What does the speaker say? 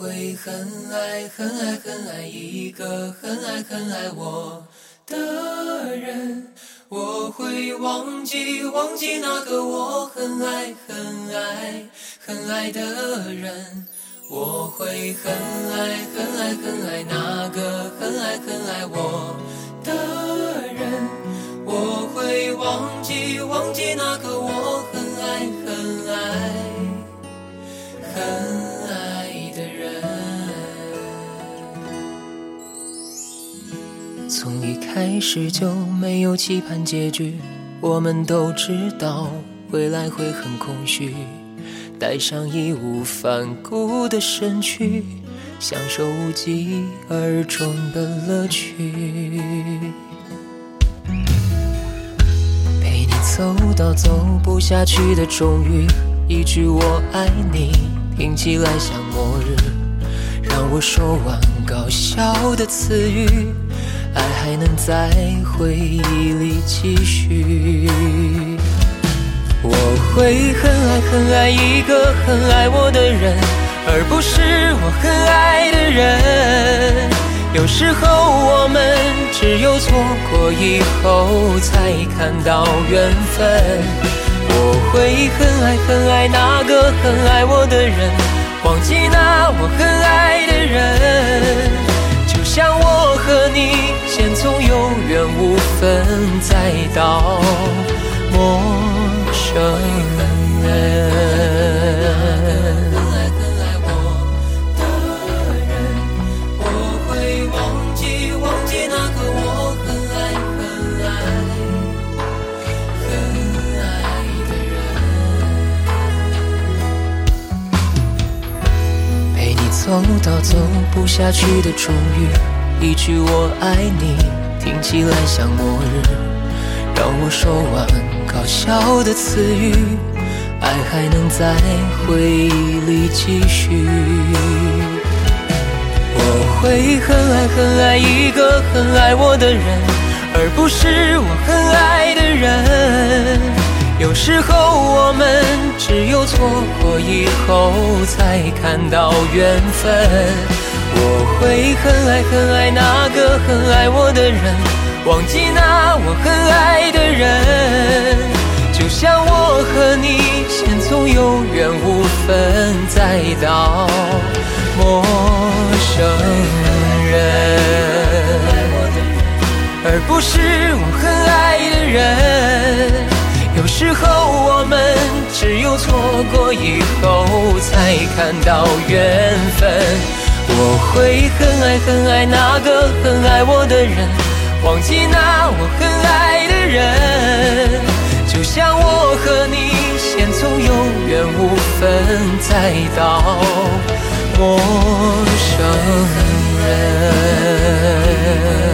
会很爱很爱很爱一个很爱很爱我的人，我会忘记忘记那个我很爱很爱很爱的人，我会很爱很爱很爱那个很爱很爱我的人，我会忘记忘记从一开始就没有期盼结局，我们都知道未来会很空虚。带上义无反顾的身躯，享受无疾而终的乐趣。陪你走到走不下去的终于，一句我爱你，听起来像末日，让我说完搞笑的词语，爱还能在回忆里继续。我会很爱很爱一个很爱我的人，而不是我很爱的人。有时候我们只有错过以后才看到缘分。我会很爱很爱那个很爱我的人，忘记那我很爱的人。爱的人。陪你走到走不下去的终于，一句我爱你，听起来像末日，让我说完搞笑的词语，爱还能在回忆里继续。我会很爱很爱一个很爱我的人，而不是我很爱的人。有时候我们只有错过以后才看到缘分。我会很爱很爱那个很爱我的人，忘记那我很爱分，再到陌生人，而不是我很爱的人。有时候我们只有错过以后，才看到缘分。我会很爱很爱那个很爱我的人，忘记那我很爱再道陌生人。